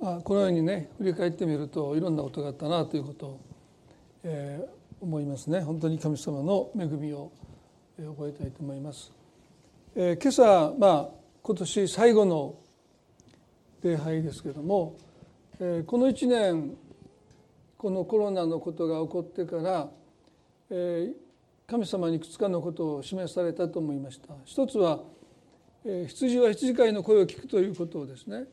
まあ、このようにね振り返ってみるといろんなことがあったなということを、えー、思いますね本当に神様の恵みを覚えたいと思います。えー、今朝、まあ、今年最後の礼拝ですけども、えー、この1年このコロナのことが起こってから、えー、神様にいくつかのことを示されたと思いました。一つは、えー、羊は羊飼いの声を聞くということをですね、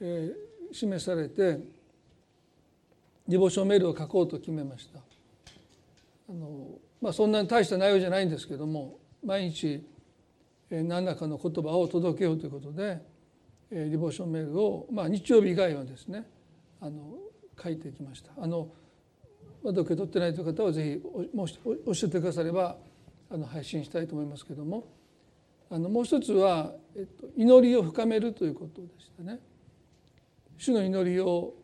えー、示されてディボーションメールを書こうと決めましたあの、まあ、そんなに大した内容じゃないんですけども毎日何らかの言葉を届けようということでディボーションメールを、まあ、日曜日以外はですねあの書いてきましたあのまだ受け取ってないという方はぜひもしおっしゃってくださればあの配信したいと思いますけどもあのもう一つは、えっと、祈りを深めるということでしたね。主の祈りを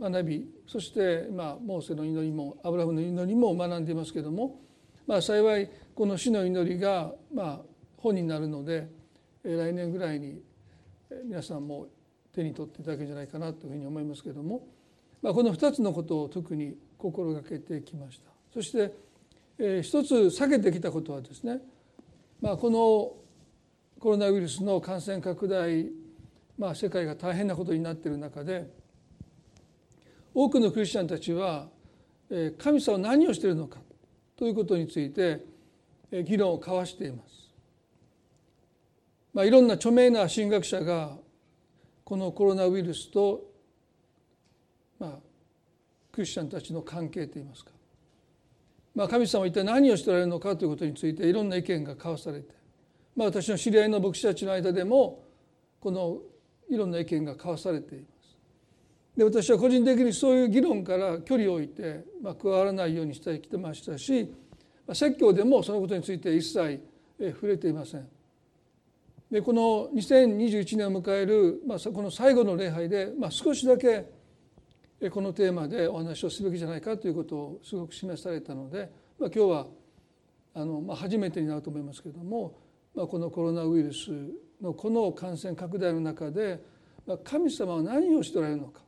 学びそして、まあ、モーセの祈りもアブラハムの祈りも学んでいますけども、まあ、幸いこの主の祈りが、まあ、本になるので来年ぐらいに皆さんも手に取っていただけるんじゃないかなというふうに思いますけども、まあ、この2つのことを特に心がけてきました。そして、えー、一つ避けてきたことはですね、まあ、このコロナウイルスの感染拡大まあ、世界が大変なことになっている中で多くのクリスチャンたちは神様は何をしているのかということについて議論を交わしています。まあ、いろんな著名な神学者がこのコロナウイルスと、まあ、クリスチャンたちの関係といいますか、まあ、神様は一体何をしておられるのかということについていろんな意見が交わされて、まあ、私の知り合いの牧師たちの間でもこのいろんな意見が交わされています。で私は個人的にそういう議論から距離を置いて、まあ、加わらないようにしてきてましたし、まあ、説教でもそのことについて一切触れていません。でこの2021年を迎える、まあ、この最後の礼拝で、まあ、少しだけこのテーマでお話をすべきじゃないかということをすごく示されたので、まあ、今日はあの、まあ、初めてになると思いますけれども、まあ、このコロナウイルスのこの感染拡大の中で神様は何をしておられるのか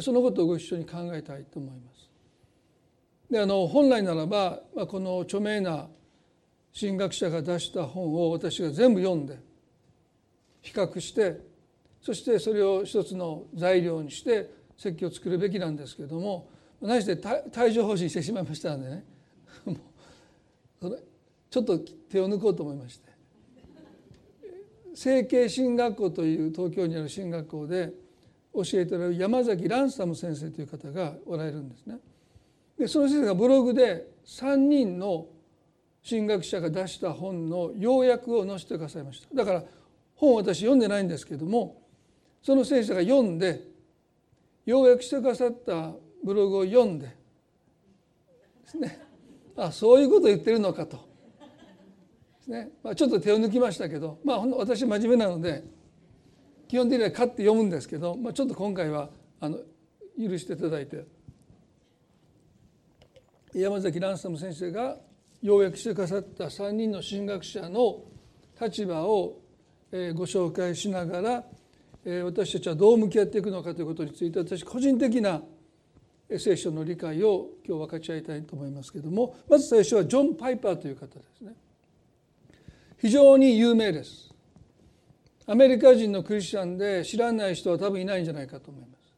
そのことをご一緒に考えたいと思います。であの本来ならばまこの著名な神学者が出した本を私が全部読んで比較してそしてそれを一つの材料にして説教を作るべきなんですけれども何して帯状疱疹してしまいましたのでね ちょっと手を抜こうと思いまして。成形進学校という東京にある進学校で教えておられる山崎ランサム先生という方がおられるんですね。でその先生がブログで3人の進学者が出した本の要約を載せてくださいました。だから本私読んでないんですけどもその先生が読んで要約してくださったブログを読んでですねあそういうこと言ってるのかと。ね、まあ、ちょっと手を抜きましたけど、まあ、私真面目なので基本的には勝って読むんですけど、まあ、ちょっと今回はあの許していただいて山崎蘭サム先生が要約してくださった3人の神学者の立場をご紹介しながら私たちはどう向き合っていくのかということについて私個人的な聖書の理解を今日分かち合いたいと思いますけれどもまず最初はジョン・パイパーという方ですね。非常に有名です。アメリカ人のクリスチャンで知らない人は多分いないんじゃないかと思います、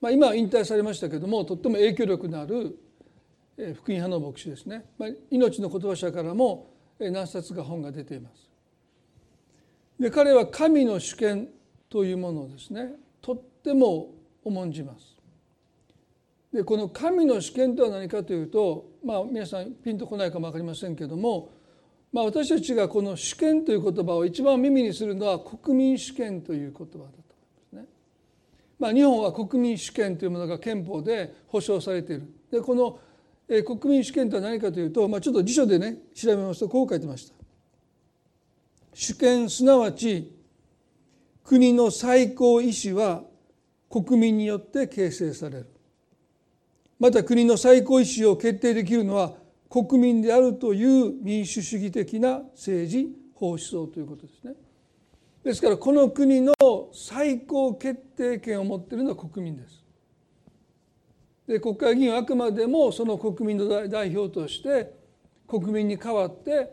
まあ、今は引退されましたけどもとっても影響力のある福音派の牧師ですね、まあ、命の言葉社からも何冊か本が出ています。で彼は神の主権というものをですねとっても重んじます。でこの神の主権とは何かというとまあ皆さんピンとこないかも分かりませんけどもまあ、私たちがこの主権という言葉を一番耳にするのは国民主権という言葉だと思いますね。まあ、日本は国民主権というものが憲法で保障されている。でこの国民主権とは何かというと、まあ、ちょっと辞書でね調べますとこう書いてました。主権すなわち国の最高意思は国民によって形成される。また国の最高意思を決定できるのは国民であるという民主主義的な政治法思想ということですね。ですからこの国の最高決定権を持っているのは国民です。で国会議員はあくまでもその国民の代表として国民に代わって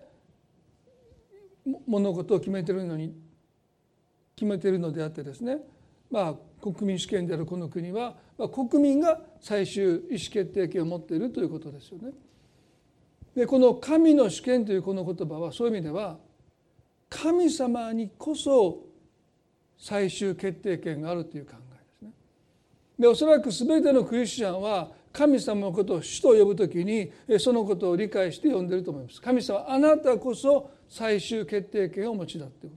物事を決めているのに決めてるのであってですねまあ国民主権であるこの国は、まあ、国民が最終意思決定権を持っているということですよね。でこの神の主権というこの言葉はそういう意味では神様にこそ最終決定権があるという考えですね。でおそらく全てのクリスチャンは神様のことを主と呼ぶときにそのことを理解して呼んでいると思います。神様あなたこそ最終決定権をお持ちだというこ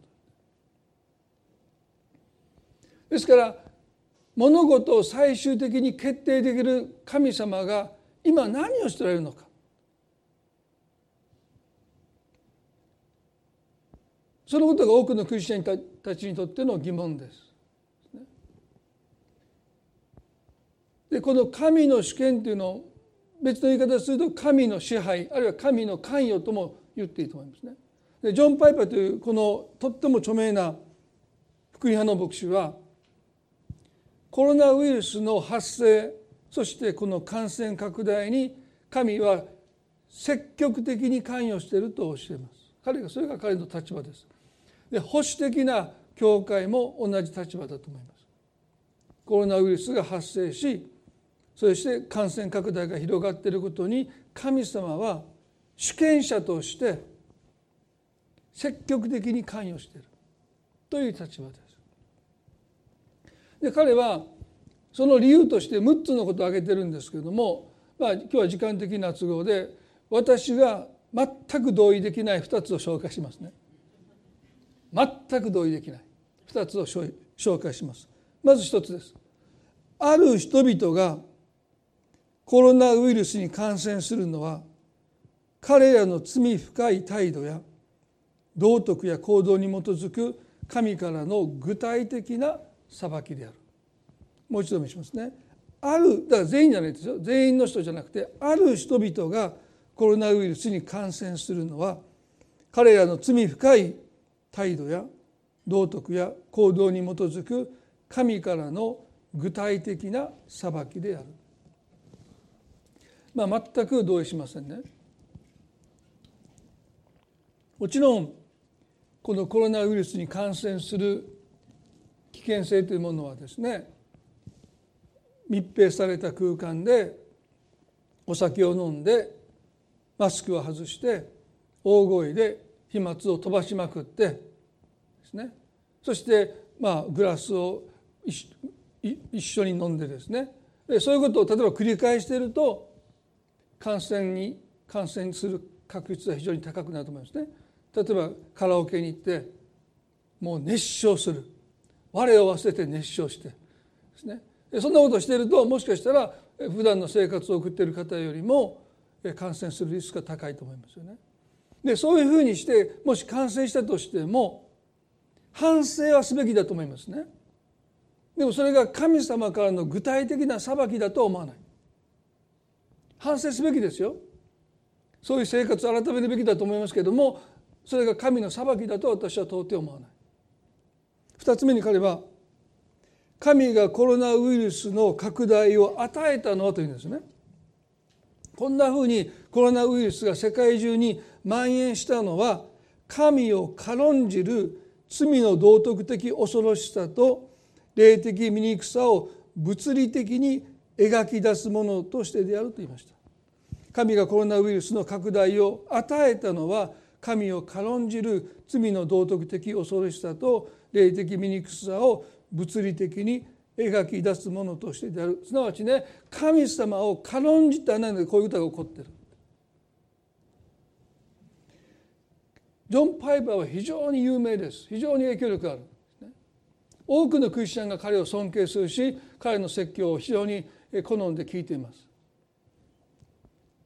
と。ですから物事を最終的に決定できる神様が今何をしておられるのかそのことが多くのクリスチャンたちにとっての疑問です。でこの神の主権というのを別の言い方すると神の支配あるいは神の関与とも言っていいと思いますね。でジョン・パイパーというこのとっても著名な福音派の牧師はコロナウイルスの発生そしてこの感染拡大に神は積極的に関与していると教えます。彼がそれが彼の立場です。で保守的な教会も同じ立場だと思います。コロナウイルスが発生しそして感染拡大が広がっていることに神様は主権者として積極的に関与しているという立場です。で彼はその理由として6つのことを挙げてるんですけれども、まあ、今日は時間的な都合で私が全く同意できない2つを紹介しますね。全く同意できない。2つを紹介します。まず1つです。ある人々がコロナウイルスに感染するのは彼らの罪深い態度や道徳や行動に基づく神からの具体的な裁きである。もう一度見しますね。あるだから全員じゃないですよ。全員の人じゃなくてある人々がコロナウイルスに感染するのは彼らの罪深い態度や道徳や行動に基づく神からの具体的な裁きである。まあ、全く同意しませんね。もちろんこのコロナウイルスに感染する危険性というものはですね密閉された空間でお酒を飲んでマスクを外して大声で飛沫を飛ばしまくってですねそしてまあグラスを一緒に飲んでですねそういうことを例えば繰り返していると感染に感染する確率は非常に高くなると思いますね。例えばカラオケに行ってもう熱唱する我を忘れて熱唱してですねそんなことをしているともしかしたら普段の生活を送っている方よりも感染するリスクが高いと思いますよね。でそういうふうにしてもし感染したとしても反省はすべきだと思いますね。でもそれが神様からの具体的な裁きだとは思わない。反省すべきですよ。そういう生活を改めるべきだと思いますけれどもそれが神の裁きだと私は到底思わない。二つ目に彼は神がコロナウイルスの拡大を与えたのはというんですね。こんなふうにコロナウイルスが世界中に蔓延したのは神を軽んじる罪の道徳的恐ろしさと霊的醜さを物理的に描き出すものとしてであると言いました。神がコロナウイルスの拡大を与えたのは神を軽んじる罪の道徳的恐ろしさと霊的醜さを物理的に描き出すものとしてである。すなわちね神様を軽んじたなのでこういう歌が起こってる？ジョン・パイパーは非常に有名です。非常に影響力がある。多くのクリスチャンが彼を尊敬するし彼の説教を非常に好んで聞いています。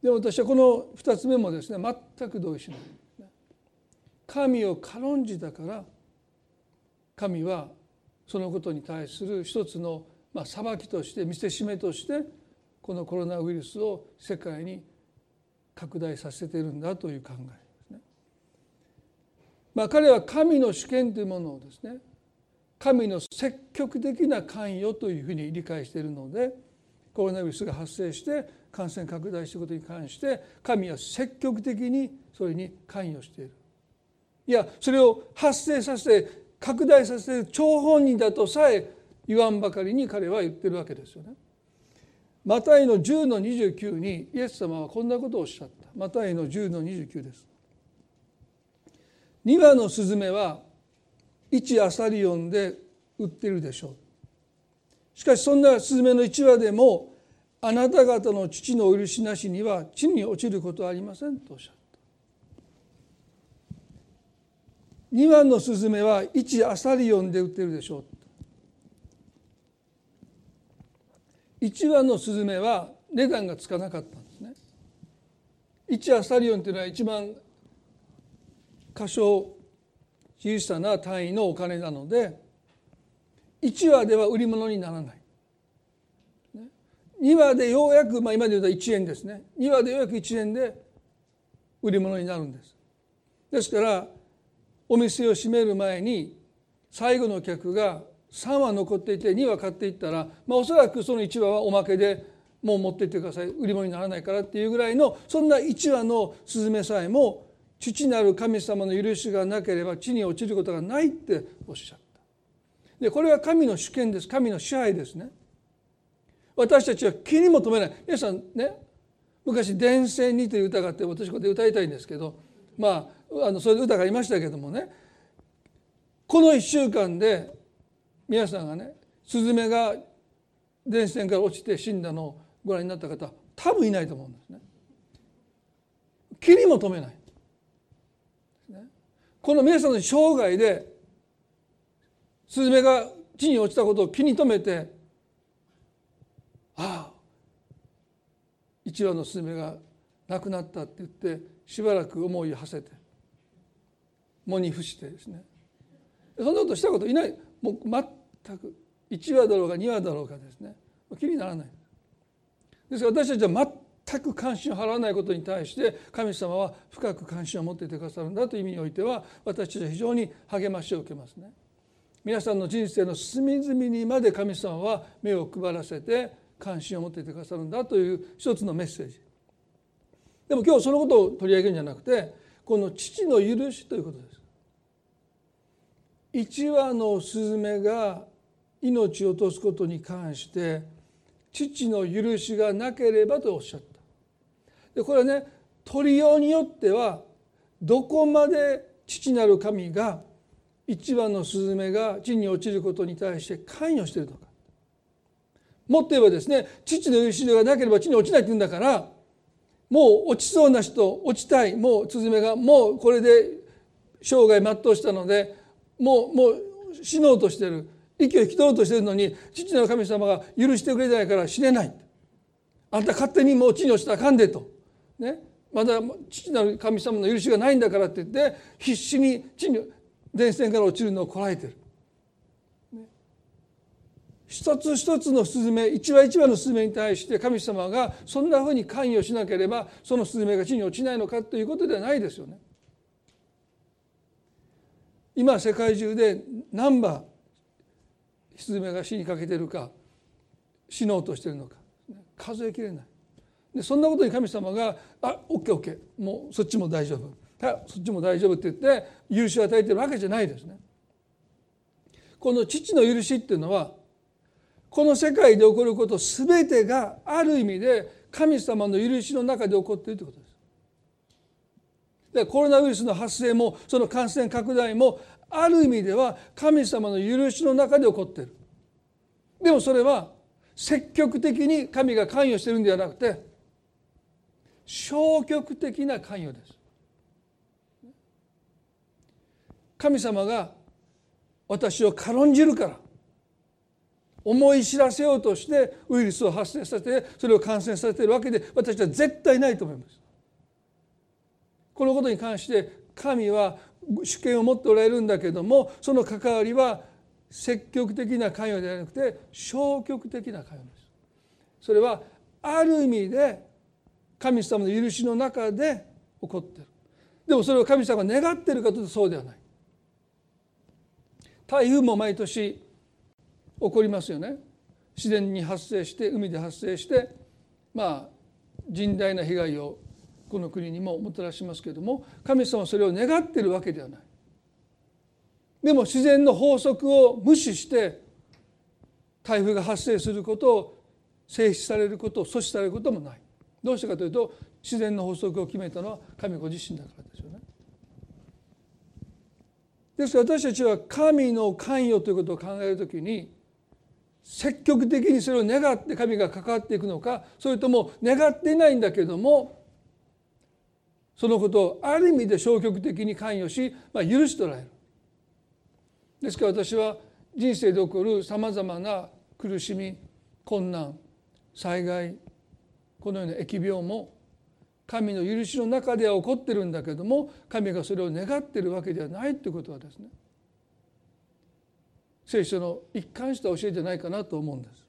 でも私はこの2つ目もですね全く同意しない。神を軽んじたから神はそのことに対する一つのま裁きとして見せしめとしてこのコロナウイルスを世界に拡大させているんだという考え。まあ、彼は神の主権というものをですね神の積極的な関与というふうに理解しているのでコロナウイルスが発生して感染拡大したことに関して神は積極的にそれに関与しているいやそれを発生させて拡大させる張本人だとさえ言わんばかりに彼は言ってるわけですよね。マタイの10の29にイエス様はこんなことをおっしゃった。マタイの10の29です。2羽のスズメは1アサリオンで売ってるでしょう。しかしそんなスズメの1羽でもあなた方の父のお許しなしには地に落ちることはありませんとおっしゃった。2羽のスズメは1アサリオンで売ってるでしょう。1羽のスズメは値段がつかなかったんですね。1アサリオンというのは一番過小小さな単位のお金なので1話では売り物にならない。2話でようやく、まあ、今で言うと1円ですね2話でようやく1円で売り物になるんです。ですからお店を閉める前に最後の客が3羽残っていて2羽買っていったら、まあ、おそらくその1羽はおまけでもう持っていってください売り物にならないからっていうぐらいのそんな1羽のスズメさえも父なる神様の許しがなければ地に落ちることがないっておっしゃった。でこれは神の主権です神の支配ですね。私たちは気にも留めない皆さんね昔「電線に」という歌があって私これで歌いたいんですけどまああのそういう歌がありましたけどもねこの1週間で皆さんがねスズメが電線から落ちて死んだのをご覧になった方多分いないと思うんですね。気にも留めない。この皆さんの生涯でスズメが地に落ちたことを気に留めてああ一羽のスズメが亡くなったって言ってしばらく思いを馳せて喪に伏してですね。そんなことしたこといない。もう全く。1話だろうが2話だろうがですね。気にならない。ですから私たちは全く関心を払わないことに対して神様は深く関心を持っていてくださるんだという意味においては私たちは非常に励ましを受けますね。皆さんの人生の隅々にまで神様は目を配らせて関心を持っていてくださるんだという一つのメッセージ。でも今日そのことを取り上げるんじゃなくてこの父の許しということです。一羽のスズメが命を落とすことに関して父の許しがなければとおっしゃった。でこれはね取りようによってはどこまで父なる神が一羽のスズメが地に落ちることに対して関与しているのか。もっと言えばですね父の許しがなければ地に落ちないって言うんだからもう落ちそうな人落ちたいもうスズメがもうこれで生涯全うしたのでもうもう死のうとしてる息を引き取ろうとしてるのに父なる神様が許してくれないから死ねない。あんた勝手にもう地に落ちたらあかんでと、ね、まだ父なる神様の許しがないんだからって言って必死に地に電線から落ちるのをこらえてる。一つ一つのスズメ一羽一羽のスズメに対して神様がそんなふうに関与しなければそのスズメが地に落ちないのかということではないですよね。今世界中で何羽スズメが死にかけてるか死のうとしてるのか。数えきれない。でそんなことに神様が「あオッケーオッケーもうそっちも大丈夫」そっちも大丈夫って言って許しを与えてるわけじゃないですね。この父の許しっていうのはこの世界で起こること全てがある意味で神様の許しの中で起こっているということです。でコロナウイルスの発生もその感染拡大もある意味では神様の許しの中で起こっている。でもそれは積極的に神が関与してるんではなくて消極的な関与です。神様が私を軽んじるから思い知らせようとしてウイルスを発生させてそれを感染させているわけで私は絶対ないと思います。このことに関して神は主権を持っておられるんだけどもその関わりは積極的な関与ではなくて消極的な関与です。それはある意味で神様の許しの中で起こってる。でもそれを神様が願っているかというとそうではない。台風も毎年起こりますよね自然に発生して海で発生してまあ甚大な被害をこの国にももたらしますけれども神様はそれを願っているわけではないでも自然の法則を無視して台風が発生することを静止されることを阻止されることもないどうしてかというと自然の法則を決めたのは神ご自身だからですよね。ですから私たちは神の関与ということを考えるときに積極的にそれを願って神が関わっていくのかそれとも願っていないんだけどもそのことをある意味で消極的に関与し、まあ、許しとられる。ですから私は人生で起こるさまざまな苦しみ困難災害このような疫病も神の許しの中では起こってるんだけども神がそれを願ってるわけではないということはですね聖書の一貫した教えじゃないかなと思うんです。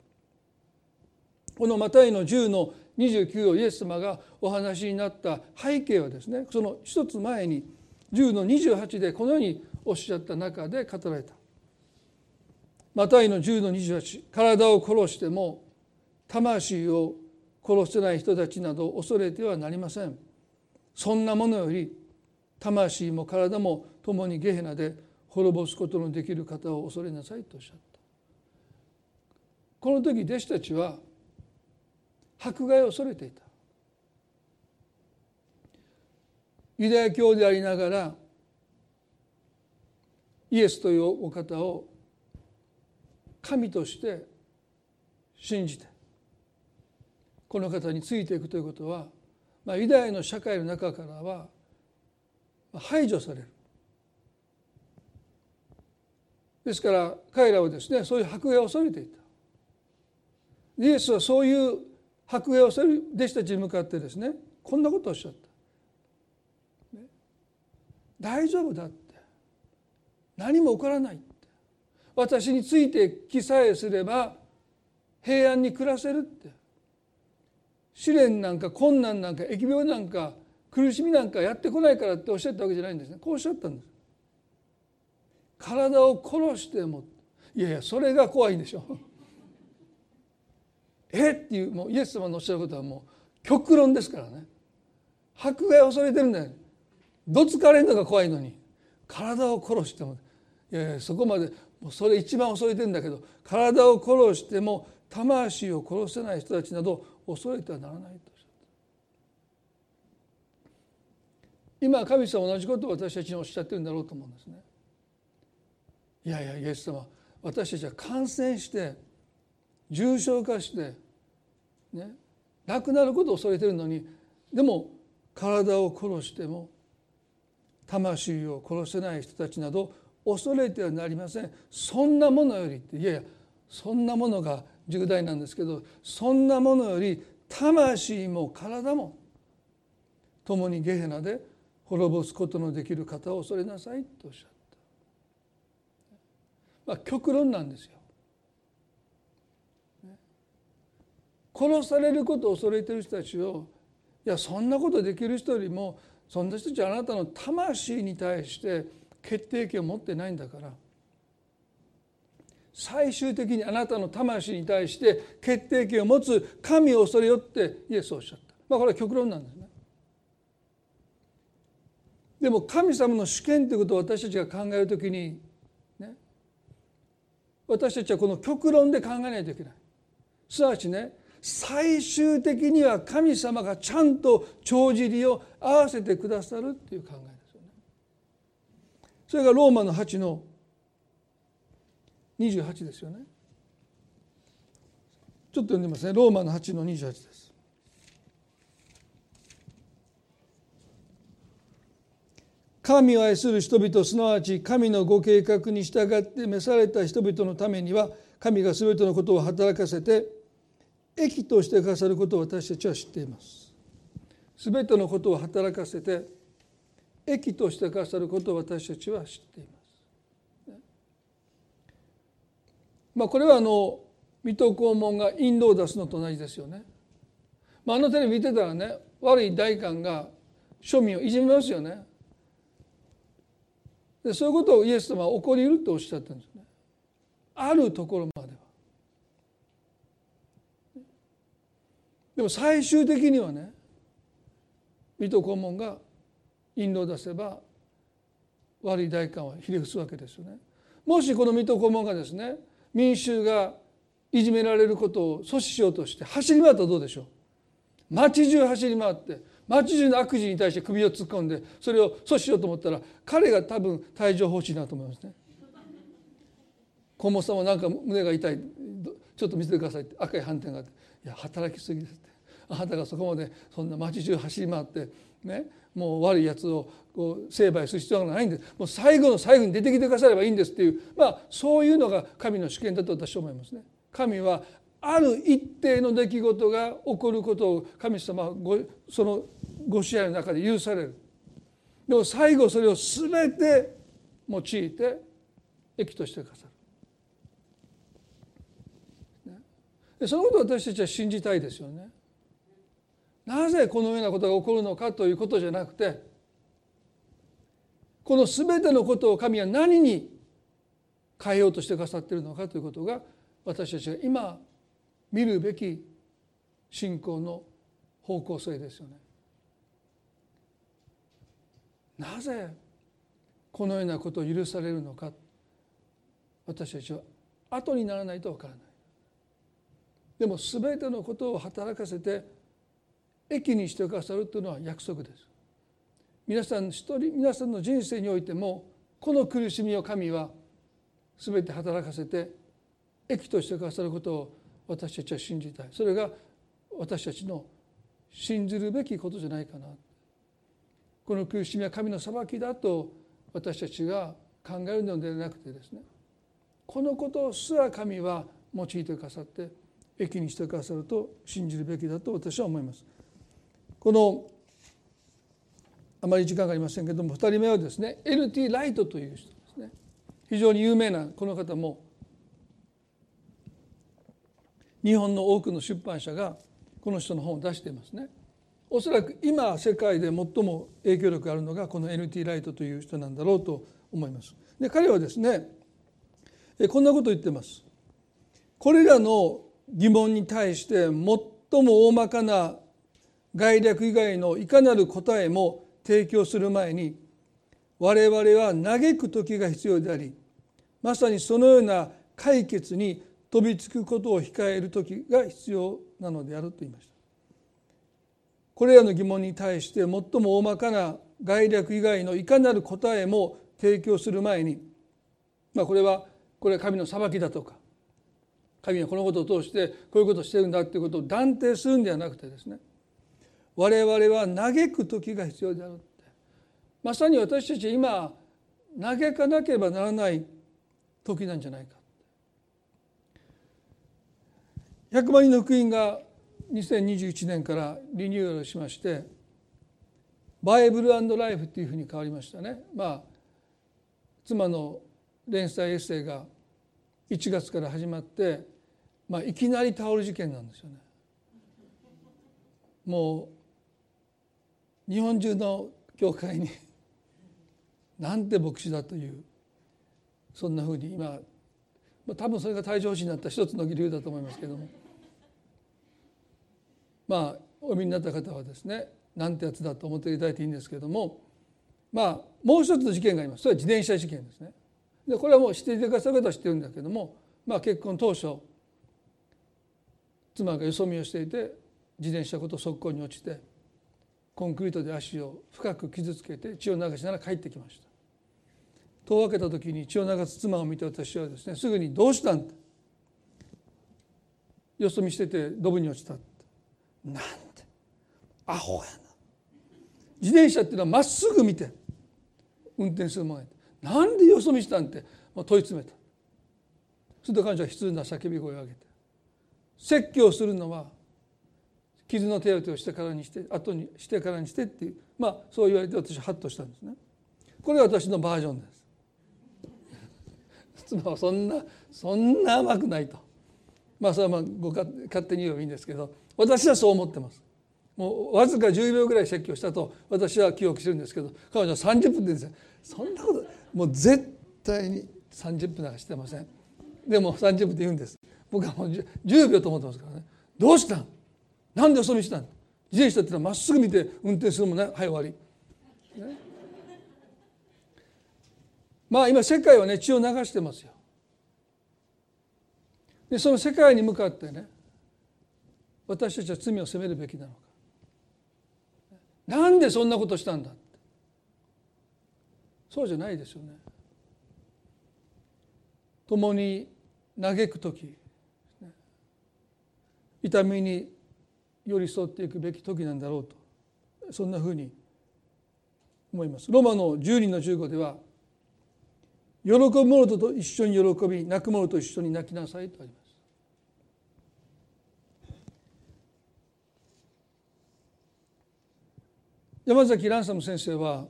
このマタイの10の29をイエス様がお話になった背景はですねその一つ前に10の28でこのようにおっしゃった中で語られた。マタイの10の28体を殺しても魂を殺せない人たちなど恐れてはなりません。そんなものより魂も体も共にゲヘナで滅ぼすことのできる方を恐れなさいとおっしゃった。この時弟子たちは迫害を恐れていた。ユダヤ教でありながらイエスというお方を神として信じてこの方についていくということは、まあ、ユダヤの社会の中からは排除される。ですから彼らはですねそういう迫害を恐れていた。イエスはそういう迫害を恐れる弟子たちに向かってですねこんなことをおっしゃった、ね、大丈夫だって。何も起こらないって。私についてきさえすれば平安に暮らせるって。試練なんか困難なんか疫病なんか苦しみなんかやってこないからっておっしゃったわけじゃないんですね。こうおっしゃったんです。体を殺してもいやいやそれが怖いんでしょ。えっていうもうイエス様のおっしゃることはもう極論ですからね。迫害を恐れてるんだよ。どつかれるのが怖いのに。体を殺しても。いやいやそこまでもうそれ一番恐れてるんだけど体を殺しても魂を殺せない人たちなど恐れてはならないと今神様同じことを私たちにおっしゃってるんだろうと思うんですね。いやいやイエス様私たちは感染して重症化してね亡くなることを恐れてるのにでも体を殺しても魂を殺せない人たちなど恐れてはなりませんそんなものよりっていやいやそんなものが重大なんですけどそんなものより魂も体も共にゲヘナで滅ぼすことのできる方を恐れなさいとおっしゃった、まあ、極論なんですよ。殺されることを恐れてる人たちをいやそんなことできる人よりもそんな人たちはあなたの魂に対して決定権を持ってないんだから最終的にあなたの魂に対して決定権を持つ神を恐れよってイエスはおっしゃった。まあこれは極論なんですね。でも神様の主権ということを私たちが考えるときにね私たちはこの極論で考えないといけない。すなわちね最終的には神様がちゃんと帳尻を合わせてくださるっていう考えですよね。それがローマの8の28ですよね。ちょっと読んでますね。ローマの8の28です。神を愛する人々すなわち神のご計画に従って召された人々のためには神が全てのことを働かせて益としてくださることを私たちは知っています。全てのことを働かせて益としてくださることを私たちは知っています。まあ、これはあの水戸黄門がインドを出すのと同じですよね。まあ、あのテレビ見てたらね悪い大官が庶民をいじめますよね。でそういうことをイエス様は起こりうるとおっしゃったんですねあるところまではでも最終的にはね水戸黄門が印籠を出せば悪い代官はひれ伏すわけですよね。もしこの水戸黄門がですね民衆がいじめられることを阻止しようとして走り回ったらどうでしょう？街中走り回って街中の悪事に対して首を突っ込んでそれを阻止しようと思ったら彼が多分帯状疱疹だと思いますね。黄門さんはなんか胸が痛い。ちょっと見せてくださいって。赤い斑点があって「いや働きすぎです」って。あなたがそこまでそんな街中走り回ってね。もう悪いやつをこう成敗する必要がないんですもう最後の最後に出てきてくださればいいんですっていうまあそういうのが神の主権だと私は思いますね。神はある一定の出来事が起こることを神様はごそのご支配の中で許される。でも最後それを全て用いて益としてくださる。そのことを私たちは信じたいですよね。なぜこのようなことが起こるのかということじゃなくてこの全てのことを神は何に変えようとしてくださっているのかということが私たちが今見るべき信仰の方向性ですよね。なぜこのようなことを許されるのか私たちは後にならないとわからない。でも全てのことを働かせて益にしてくださるというのは約束です。皆さん一人皆さんの人生においてもこの苦しみを神は全て働かせて益としてくださることを私たちは信じたいそれが私たちの信ずるべきことじゃないかなこの苦しみは神の裁きだと私たちが考えるのではなくてですねこのことすら神は用いてくださって益にしてくださると信じるべきだと私は思います。このあまり時間がありませんけれども2人目はですね LT ライトという人ですね非常に有名なこの方も日本の多くの出版社がこの人の本を出していますね。おそらく今世界で最も影響力があるのがこの NT ライトという人なんだろうと思います。で彼はですねこんなことを言ってます。これらの疑問に対して最も大まかな概略以外のいかなる答えも提供する前に我々は嘆く時が必要でありまさにそのような解決に飛びつくことを控える時が必要なのであると言いました。これらの疑問に対して最も大まかな概略以外のいかなる答えも提供する前に、まあ、これはこれは神の裁きだとか神はこのことを通してこういうことをしてるんだということを断定するんではなくてですね我々は嘆く時が必要であるってまさに私たち今嘆かなければならない時なんじゃないか100万人の福音が2021年からリニューアルしましてバイブルライフっていうふうに変わりましたね。まあ妻の連載エッセイが1月から始まって、まあ、いきなりタオル事件なんですよね。もう日本中の教会に なんて牧師だというそんなふうに今多分それが帯状疱疹になった一つの理由だと思いますけども。まあお見になった方はですねなんてやつだと思っていただいていいんですけども。まあもう一つの事件があります。それは自転車事件ですね。でこれはもう知っていてくださる方は知ってるんだけども、まあ、結婚当初妻がよそ見をしていて自転車ごと側溝に落ちてコンクリートで足を深く傷つけて血を流しながら帰ってきました。戸を開けた時に血を流す妻を見て私はですねすぐに「どうしたん?」よそ見しててドブに落ちたなんて？アホやな。自転車っていうのはまっすぐ見て運転するものなんでよそ見したんって？もう問い詰めた。すると彼女は悲痛な叫び声を上げて。説教するのは傷の手当てをしてからにして後にしてからにしてっていうまあそう言われて私はハッとしたんですね。これが私のバージョンです。妻はそんなそんな甘くないと。まあそれはまあご勝手に言えばいいんですけど私はそう思ってます。もうわずか10秒ぐらい説教したと私は記憶してるんですけど彼女は30分でですそんなこともう絶対に30分なんかしてません。でも30分って言うんです。僕はもう 10, 秒と思ってますからね。どうしたん？なんで遅みしたん自転車ってのはまっすぐ見て運転するもんねはい終わり、ね、まあ今世界はね血を流してますよ。でその世界に向かってね私たちは罪を責めるべきなのか。なんでそんなことしたんだそうじゃないですよね。共に嘆く時。痛みに寄り添っていくべき時なんだろうとそんなふうに思います。ロマの10人の15では喜ぶ者と一緒に喜び泣く者と一緒に泣きなさいとあります。山崎ランサム先生は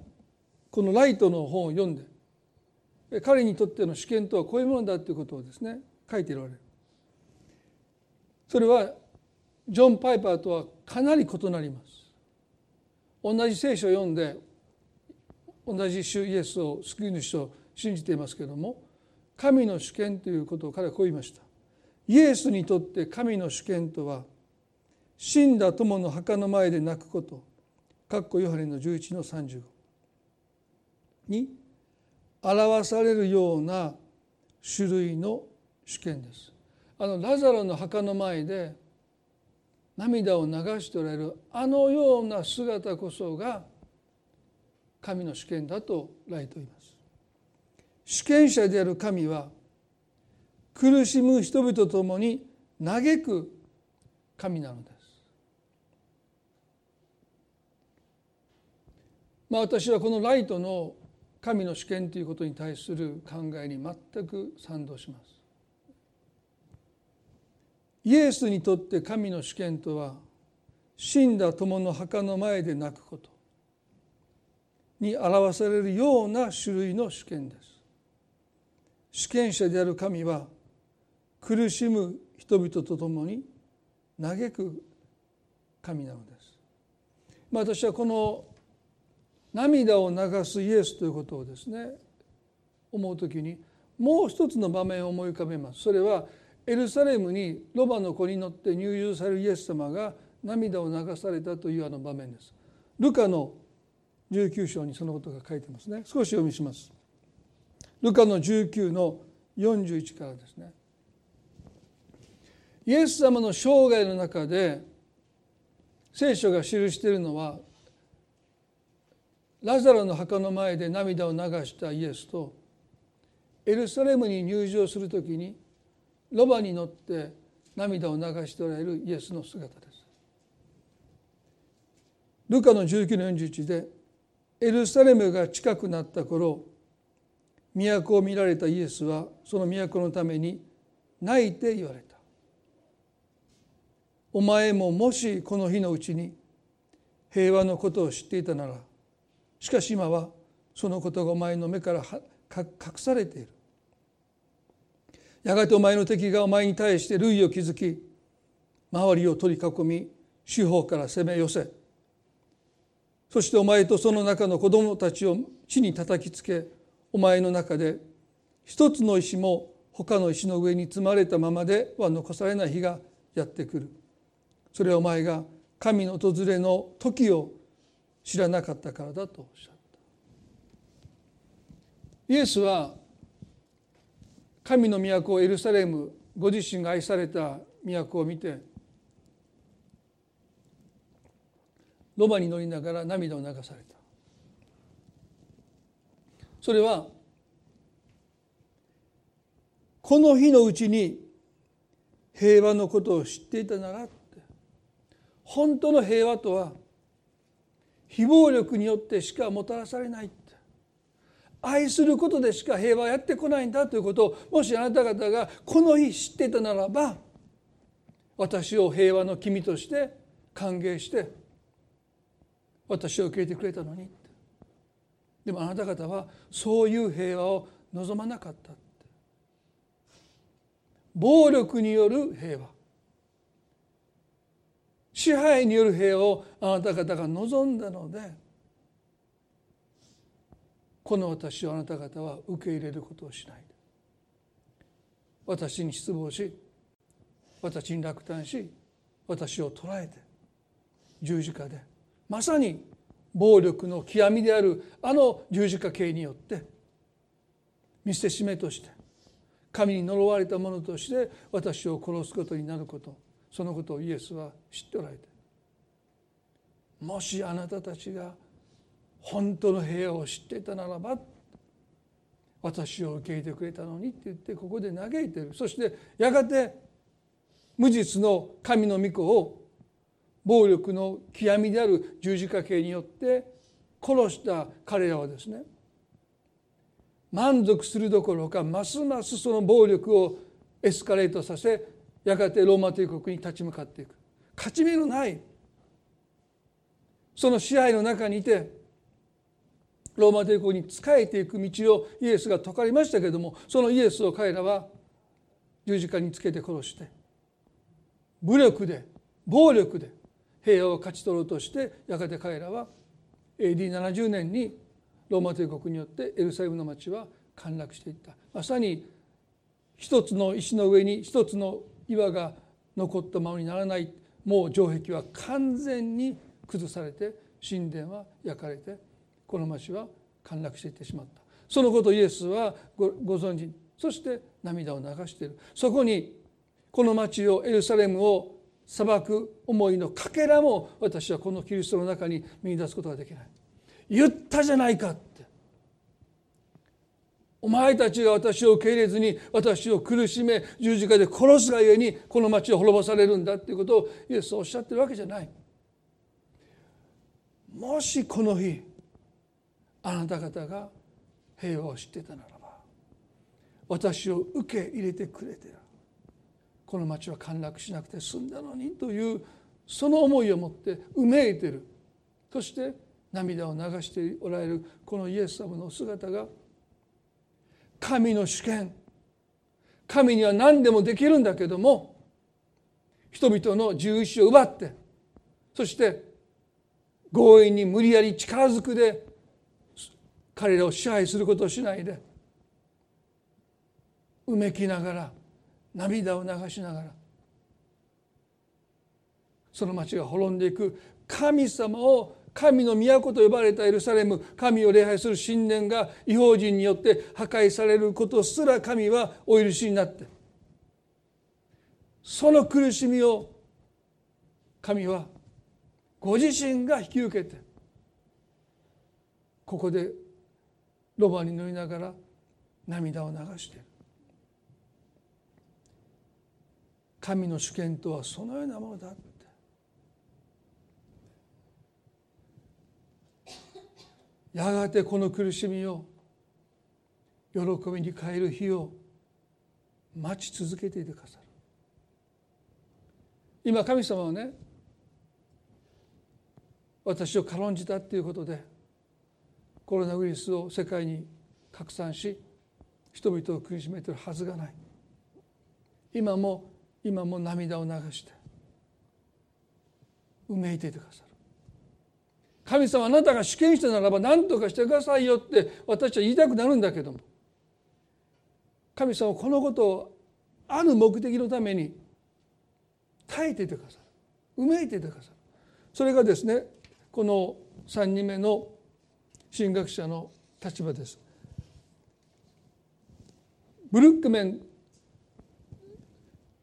このライトの本を読んで彼にとっての試験とはこういうものだということをですね書いておられる。それはジョン・パイパーとはかなり異なります。同じ聖書を読んで同じ主イエスを救い主と信じていますけれども神の主権ということを彼はこう言いました。イエスにとって神の主権とは死んだ友の墓の前で泣くことかっこヨハネの11の35に表されるような種類の主権です。あのラザロの墓の前で涙を流しておられるあのような姿こそが神の主権だとライト言います。主権者である神は苦しむ人々と共に嘆く神なのです。まあ私はこのライトの神の主権ということに対する考えに全く賛同します。イエスにとって神の主権とは死んだ友の墓の前で泣くことに表されるような種類の主権です。主権者である神は苦しむ人々と共に嘆く神なのです。まあ、私はこの涙を流すイエスということをですね思う時にもう一つの場面を思い浮かべます。それはエルサレムにロバの子に乗って入場されるイエス様が涙を流されたというあの場面です。ルカの19章にそのことが書いてますね。少し読みします。ルカの19の41からですね。イエス様の生涯の中で聖書が記しているのはラザロの墓の前で涙を流したイエスとエルサレムに入場するときにロバに乗って涙を流しておられるイエスの姿です。ルカの19の41でエルサレムが近くなった頃都を見られたイエスはその都のために泣いて言われた。お前ももしこの日のうちに平和のことを知っていたならしかし今はそのことがお前の目から隠されているやがてお前の敵がお前に対して類を築き周りを取り囲み四方から攻め寄せそしてお前とその中の子供たちを地に叩きつけお前の中で一つの石も他の石の上に積まれたままでは残されない日がやってくる。それはお前が神の訪れの時を知らなかったからだとおっしゃった。イエスは神の都エルサレムご自身が愛された都を見てロバに乗りながら涙を流された。それはこの日のうちに平和のことを知っていたならって。本当の平和とは非暴力によってしかもたらされない。愛することでしか平和はやってこないんだということをもしあなた方がこの日知ってたならば私を平和の君として歓迎して私を受け入れてくれたのに。でもあなた方はそういう平和を望まなかった暴力による平和。支配による平和をあなた方が望んだのでこの私をあなた方は受け入れることをしない。私に失望し私に落胆し私を捕らえて十字架でまさに暴力の極みであるあの十字架刑によって見せしめとして神に呪われた者として私を殺すことになることそのことをイエスは知っておられてもしあなたたちが本当の平和を知っていたならば私を受け入れてくれたのにって言ってここで嘆いてる。そしてやがて無実の神の御子を暴力の極みである十字架刑によって殺した彼らはですね満足するどころかますますその暴力をエスカレートさせやがてローマ帝国に立ち向かっていく。勝ち目のないその支配の中にいてローマ帝国に仕えていく道をイエスが説かれましたけれどもそのイエスを彼らは十字架につけて殺して武力で暴力で平和を勝ち取ろうとしてやがて彼らは AD70 年にローマ帝国によってエルサレムの町は陥落していった。まさに一つの石の上に一つの岩が残ったままにならないもう城壁は完全に崩されて神殿は焼かれてこの町は陥落していってしまった。そのことをイエスはご存知。そして涙を流している。そこにこの町をエルサレムを裁く思いのかけらも私はこのキリストの中に見出すことができない。言ったじゃないかって。お前たちが私を受け入れずに私を苦しめ十字架で殺すがゆえにこの町を滅ぼされるんだっていうことをイエスはおっしゃってるわけじゃない。もしこの日あなた方が平和を知ってたならば私を受け入れてくれてこの町は陥落しなくて済んだのにというその思いを持ってうめいてる。そして涙を流しておられるこのイエス様の姿が神の主権。神には何でもできるんだけども人々の自由意志を奪ってそして強引に無理やり力ずくで彼らを支配することをしないでうめきながら涙を流しながらその町が滅んでいく神様を神の都と呼ばれたエルサレム神を礼拝する神殿が違法人によって破壊されることすら神はお許しになってその苦しみを神はご自身が引き受けてここでロバに乗りながら涙を流している神の主権とはそのようなものだって。やがてこの苦しみを喜びに変える日を待ち続けていてくださる。今神様はね私を軽んじたっていうことでコロナウイルスを世界に拡散し人々を苦しめてるはずがない。今も今も涙を流してうめいていてくださる。神様あなたが主権者ならば何とかしてくださいよって私は言いたくなるんだけども神様このことをある目的のために耐えていてくださる。うめいていてくださる。それがですねこの3人目の神学者の立場です。ブルックメン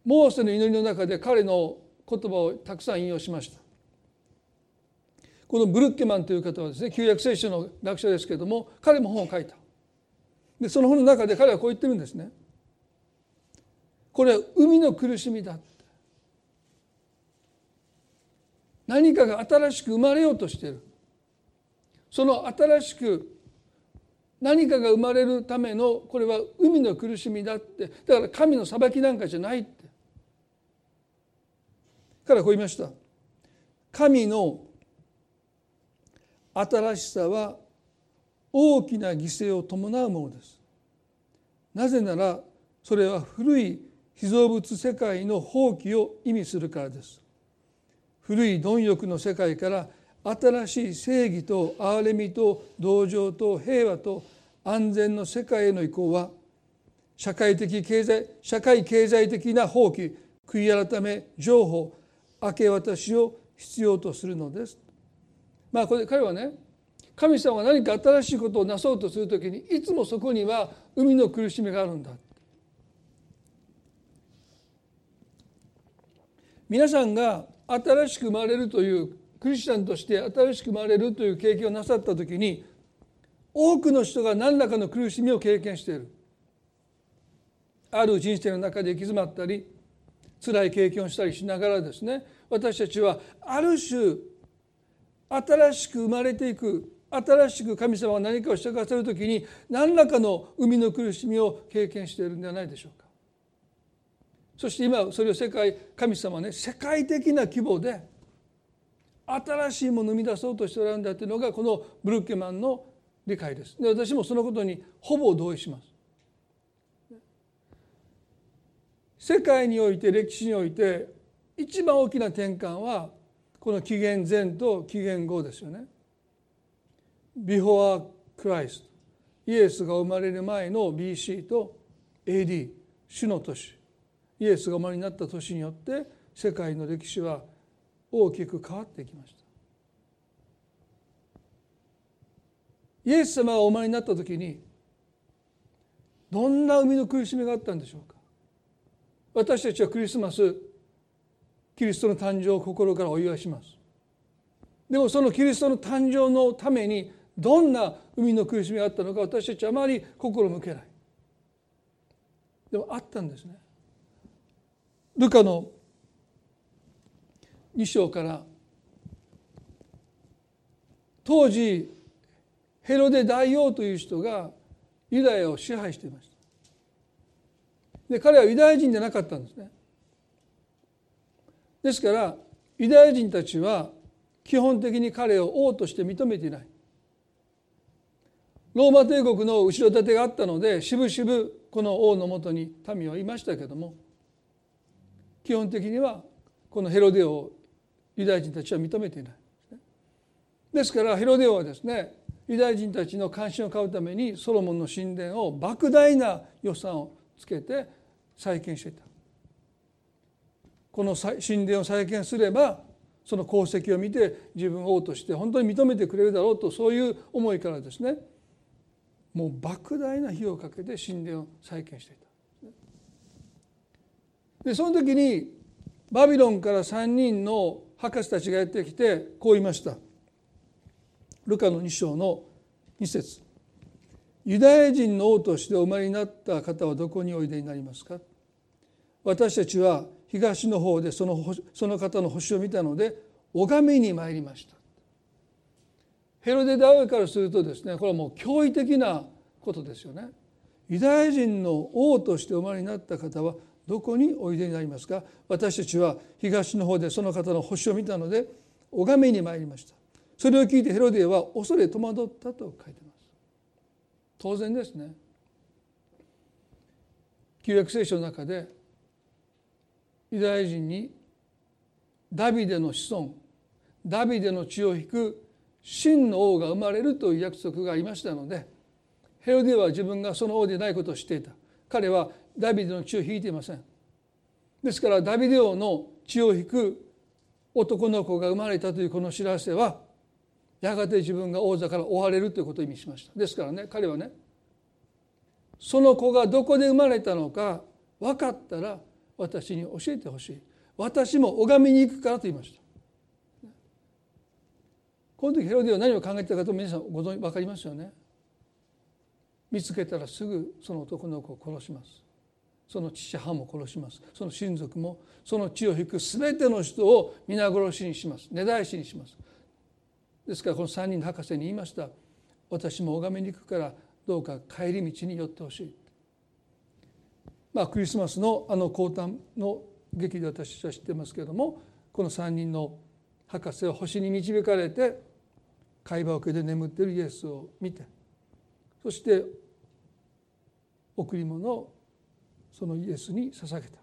モーセの祈りの中で彼の言葉をたくさん引用しました。このブルッケマンという方はですね旧約聖書の学者ですけれども彼も本を書いた。でその本の中で彼はこう言ってるんですね。これは海の苦しみだ何かが新しく生まれようとしている。その新しく何かが生まれるためのこれは海の苦しみだって。だから神の裁きなんかじゃないって。からこう言いました。神の新しさは大きな犠牲を伴うものです。なぜならそれは古い被造物世界の放棄を意味するからです。古い貪欲の世界から新しい正義と憐れみと同情と平和と安全の世界への移行は社会的経済社会経済的な放棄悔い改め情報明け渡しを必要とするのです。まあこれ彼はね神様が何か新しいことをなそうとする時にいつもそこには海の苦しみがあるんだ皆さんが新しく生まれるというクリスチャンとして新しく生まれるという経験をなさった時に多くの人が何らかの苦しみを経験しているある人生の中で行き詰まったり辛い経験をしたりしながらですね私たちはある種新しく生まれていく新しく神様が何かをしたかせる時に何らかの生みの苦しみを経験しているんではないでしょうか。そして今それを世界神様ね世界的な規模で新しいものを生み出そうとしておられるんだというのがこのブルッケマンの理解です。で私もそのことにほぼ同意します。世界において歴史において一番大きな転換はこの紀元前と紀元後ですよね。ビフォア・クライストイエスが生まれる前の BC と AD 主の年イエスが生まれになった年によって世界の歴史は大きく変わってきました。イエス様がお生まれになった時にどんな生みの苦しみがあったんでしょうか？私たちはクリスマスキリストの誕生を心からお祝いします。でもそのキリストの誕生のためにどんな生みの苦しみがあったのか私たちはあまり心向けない。でもあったんですね。ルカの2章から。当時ヘロデ大王という人がユダヤを支配していました。で彼はユダヤ人じゃなかったんですね。ですからユダヤ人たちは基本的に彼を王として認めていない。ローマ帝国の後ろ盾があったのでしぶしぶこの王のもとに民はいましたけども基本的にはこのヘロデオをユダヤ人たちは認めていないですからヘロデオはですねユダヤ人たちの関心を買うためにソロモンの神殿を莫大な予算をつけて再建していたこの神殿を再建すればその功績を見て自分を王として本当に認めてくれるだろうとそういう思いからですねもう莫大な費用をかけて神殿を再建していた。でその時にバビロンから3人の博士たちがやってきてこう言いました。ルカの2章の2節ユダヤ人の王としてお生まれになった方はどこにおいでになりますか？私たちは東の方でそのその方の星を見たので拝みに参りましたヘロデ・ダウエからするとですねこれはもう驚異的なことですよね。ユダヤ人の王としてお生まれになった方はどこにおいでになりますか？私たちは東の方でその方の星を見たので拝みに参りました。それを聞いてヘロデは恐れ戸惑ったと書いてます。当然ですね。旧約聖書の中でユダヤ人にダビデの子孫ダビデの血を引く真の王が生まれるという約束がありましたのでヘロデは自分がその王でないことを知っていた。彼はダビデの血を引いていません。ですからダビデ王の血を引く男の子が生まれたというこの知らせはやがて自分が王座から追われるということを意味しました。ですからね彼はねその子がどこで生まれたのか分かったら私に教えてほしい。私も拝みに行くからと言いました。この時ヘロディは何を考えてたかと皆さんご存知分かりますよね。見つけたらすぐその男の子を殺します。その父母も殺します。その親族もその血を引く全ての人を皆殺しにします。根絶やしにします。ですからこの3人の博士に言いました。私も拝みに行くからどうか帰り道に寄ってほしい。まあクリスマスのあの降誕の劇で私は知ってますけれどもこの3人の博士は星に導かれて会話桶で眠っているイエスを見てそして贈り物をそのイエスに捧げた。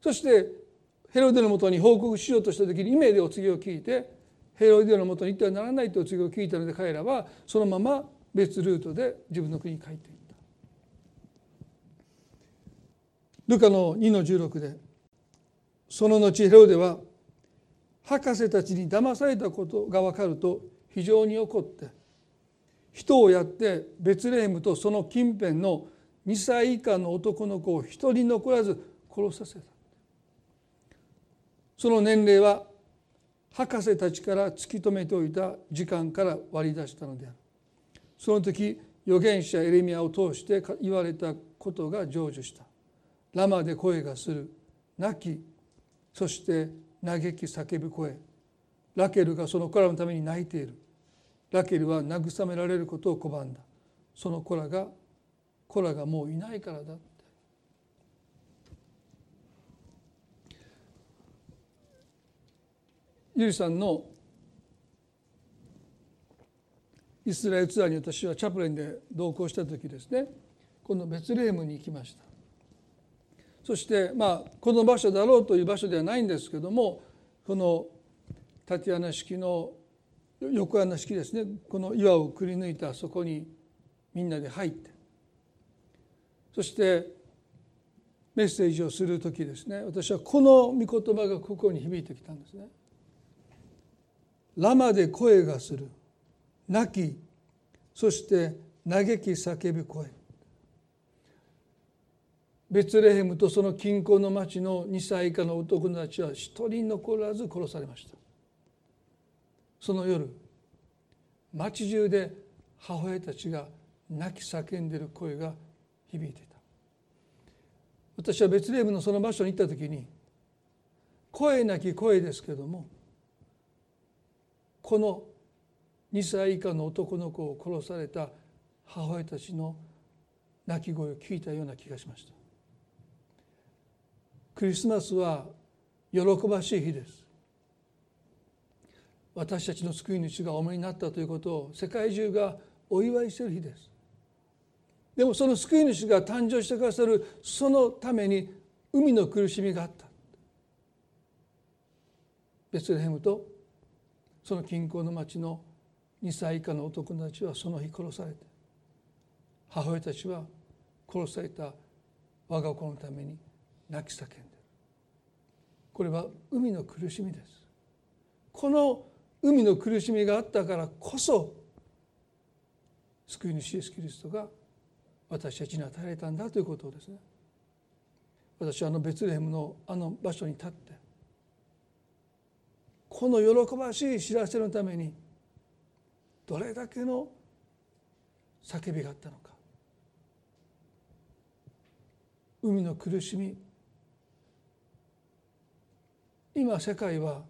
そしてヘロデのもとに報告しようとした時にイメでお告げを聞いてヘロデのもとに行ってはならないと告げを聞いたので彼らはそのまま別ルートで自分の国に帰っていった。ルカの2の16でその後ヘロデは博士たちに騙されたことが分かると非常に怒って人をやってベツレヘムとその近辺の2歳以下の男の子を一人残らず殺させたその年齢は博士たちから突き止めておいた時間から割り出したのである。その時預言者エレミアを通して言われたことが成就した。ラマで声がする泣きそして嘆き叫ぶ声。ラケルがその子らのために泣いている。ラケルは慰められることを拒んだ。その子らが子らがもういないからだゆりさんのイスラエルツアーに私はチャプレンで同行した時ですね。このベツレームに行きました。そしてまあこの場所だろうという場所ではないんですけどもこの竪穴式の横穴式ですね。この岩をくり抜いたそこにみんなで入ってそしてメッセージをする時ですね。私はこの御言葉が心に響いてきたんですね。ラマで声がする。泣き。そして嘆き叫ぶ声。ベツレヘムとその近郊の町の2歳以下の男たちは一人残らず殺されました。その夜町中で母親たちが泣き叫んでいる声が響いていた。私はベツレヘムのその場所に行った時に声なき声ですけどもこの2歳以下の男の子を殺された母親たちの泣き声を聞いたような気がしました。クリスマスは喜ばしい日です。私たちの救い主がお目になったということを世界中がお祝いしている日です。でもその救い主が誕生してくださるそのために海の苦しみがあった。ベツレヘムとその近郊の町の2歳以下の男たちはその日殺されて母親たちは殺された我が子のために泣き叫んでる。これは海の苦しみです。この海の苦しみがあったからこそ救い主イエスキリストが私たちに与えられたんだということをですね。私はあのベツレヘムのあの場所に立ってこの喜ばしい知らせのためにどれだけの叫びがあったのか。海の苦しみ。今世界は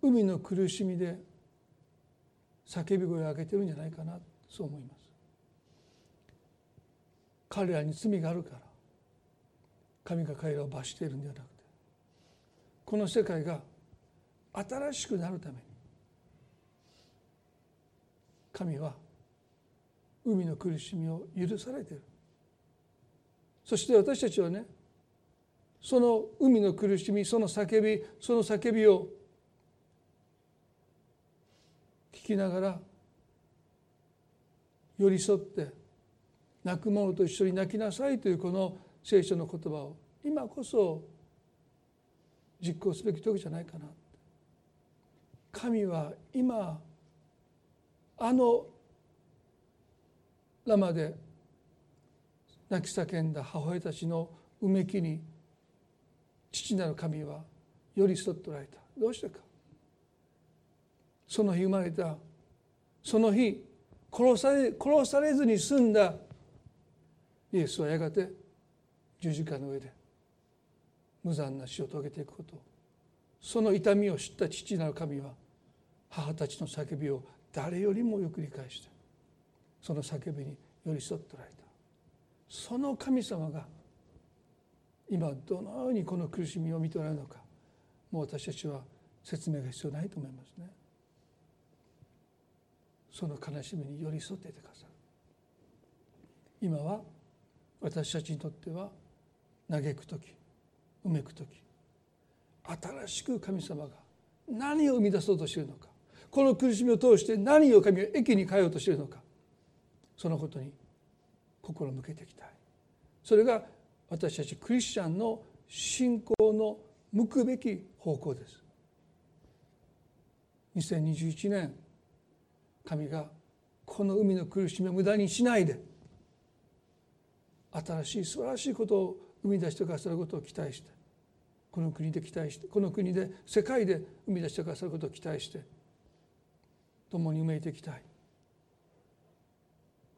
海の苦しみで叫び声を上げてるんじゃないかなそう思います。彼らに罪があるから神が彼らを罰しているんではなくてこの世界が新しくなるために神は海の苦しみを許されている。そして私たちはねその海の苦しみその叫びその叫びを聞きながら寄り添って泣く者と一緒に泣きなさいというこの聖書の言葉を今こそ実行すべき時じゃないかな神は今あのラマで泣き叫んだ母親たちのうめきに父なる神は寄り添っておられた。どうしてか。その日生まれた。その日殺され殺されずに済んだイエスはやがて十字架の上で無残な死を遂げていくこと。その痛みを知った父なる神は母たちの叫びを誰よりもよく理解してその叫びに寄り添っておられた。その神様が今どのようにこの苦しみを見ておられるのかもう私たちは説明が必要ないと思いますね。その悲しみに寄り添っていてくださる。今は私たちにとっては嘆く時うめく時新しく神様が何を生み出そうとしているのかこの苦しみを通して何を神は駅に変えようとしているのかそのことに心向けていきたい。それが私たちクリスチャンの信仰の向くべき方向です。2021年神がこの海の苦しみを無駄にしないで新しい素晴らしいことを生み出してくださることを期待してこの国で期待してこの国で世界で生み出してくださることを期待して共に埋めていきたい。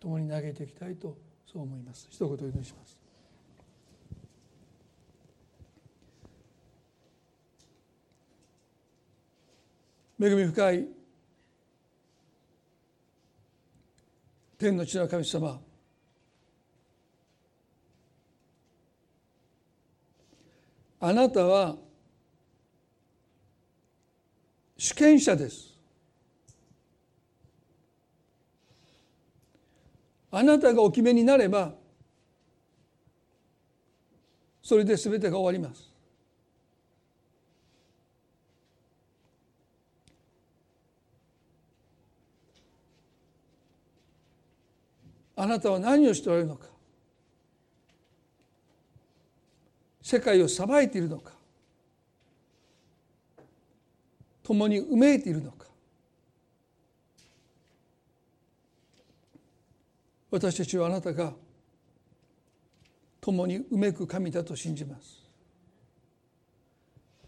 共に投げていきたいとそう思います。一言お祈りします。恵み深い天の地の神様あなたは主権者です。あなたがお決めになればそれで全てが終わります。あなたは何をしておられるのか。世界を裁いているのか共にうめいているのか。私たちはあなたが共にうめく神だと信じます。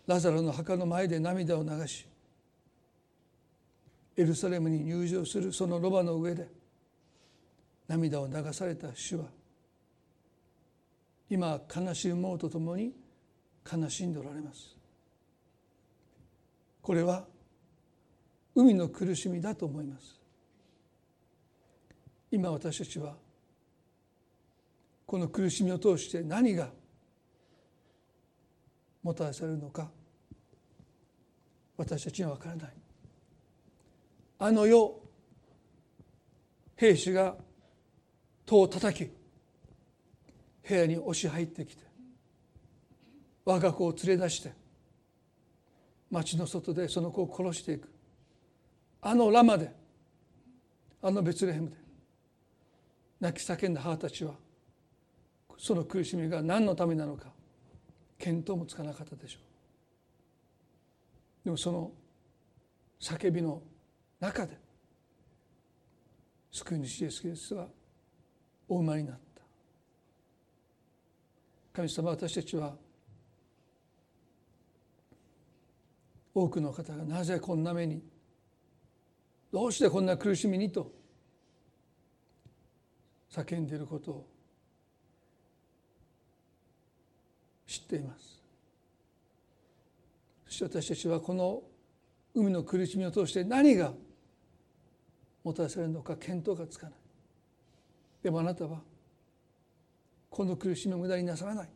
ラザロの墓の前で涙を流しエルサレムに入場するそのロバの上で涙を流された主は今悲しむ者とともに悲しんでおられます。これは海の苦しみだと思います。今私たちはこの苦しみを通して何がもたらされるのか私たちには分からない。あの世兵士が戸を叩き部屋に押し入ってきて我が子を連れ出して町の外でその子を殺していく。あのラマであのベツレヘムで泣き叫んだ母たちはその苦しみが何のためなのか見当もつかなかったでしょう。でもその叫びの中で救い主イエス・キリストがお生まれになった。神様私たちは多くの方がなぜこんな目にどうしてこんな苦しみにと叫んでいることを知っています。そして私たちはこの海の苦しみを通して何がもたらされるのか見当がつかない。でもあなたはこの苦しみを無駄になさらない。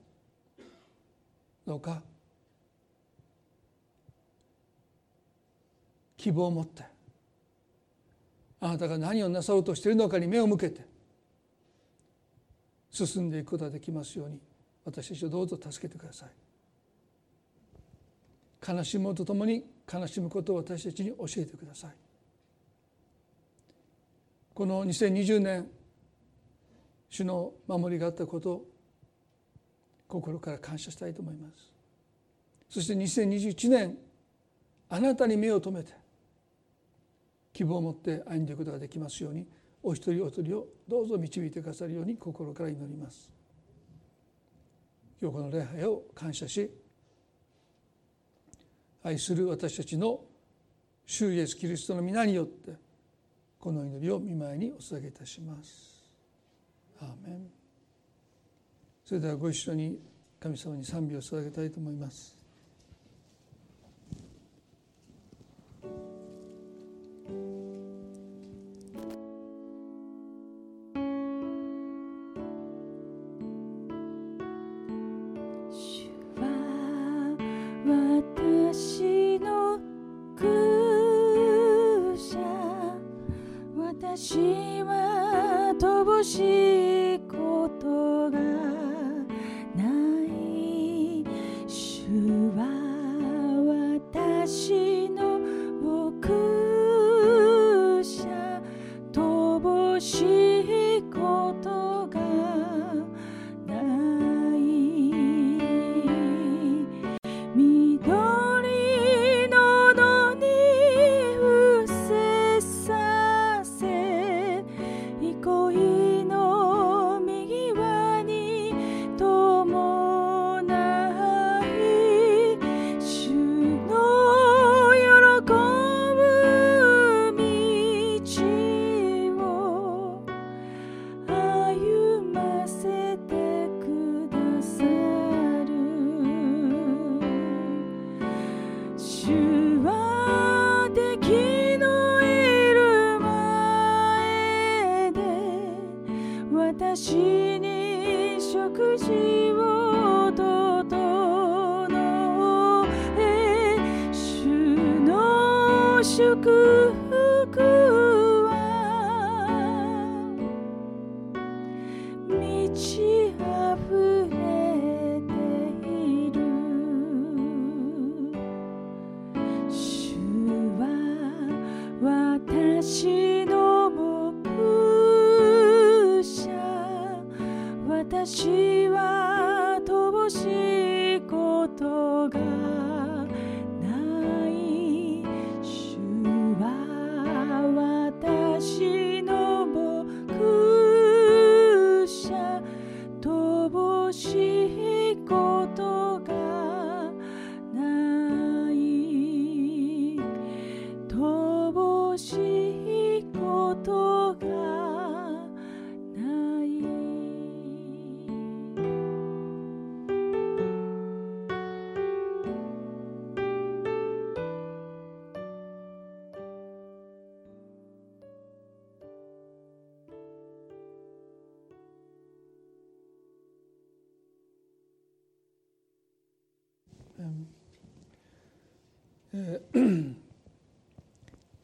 どうか希望を持ってあなたが何をなさろうとしているのかに目を向けて進んでいくことができますように私たちをどうぞ助けてください。悲しむとともに悲しむことを私たちに教えてください。この2020年主の守りがあったこと心から感謝したいと思います。そして2021年あなたに目を留めて希望を持って歩んでいくことができますようにお一人お一人をどうぞ導いてくださるように心から祈ります。今日この礼拝を感謝し愛する私たちの主イエスキリストの皆によってこの祈りを見舞いにお捧げいたします。それではご一緒に神様に賛美を捧げたいと思います。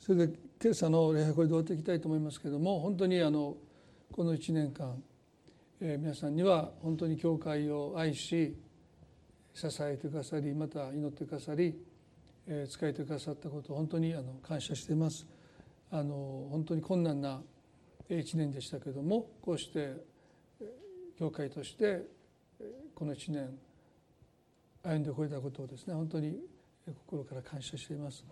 それで今朝の礼拝これで終わっていきたいと思いますけれども本当にあのこの1年間、えー、皆さんには本当に教会を愛し支えてくださりまた祈ってくださり、えー、仕えてくださったことを本当にあの感謝しています。あの本当に困難な1年でしたけれどもこうして教会としてこの1年歩んでこれたことをですね本当に心から感謝しています。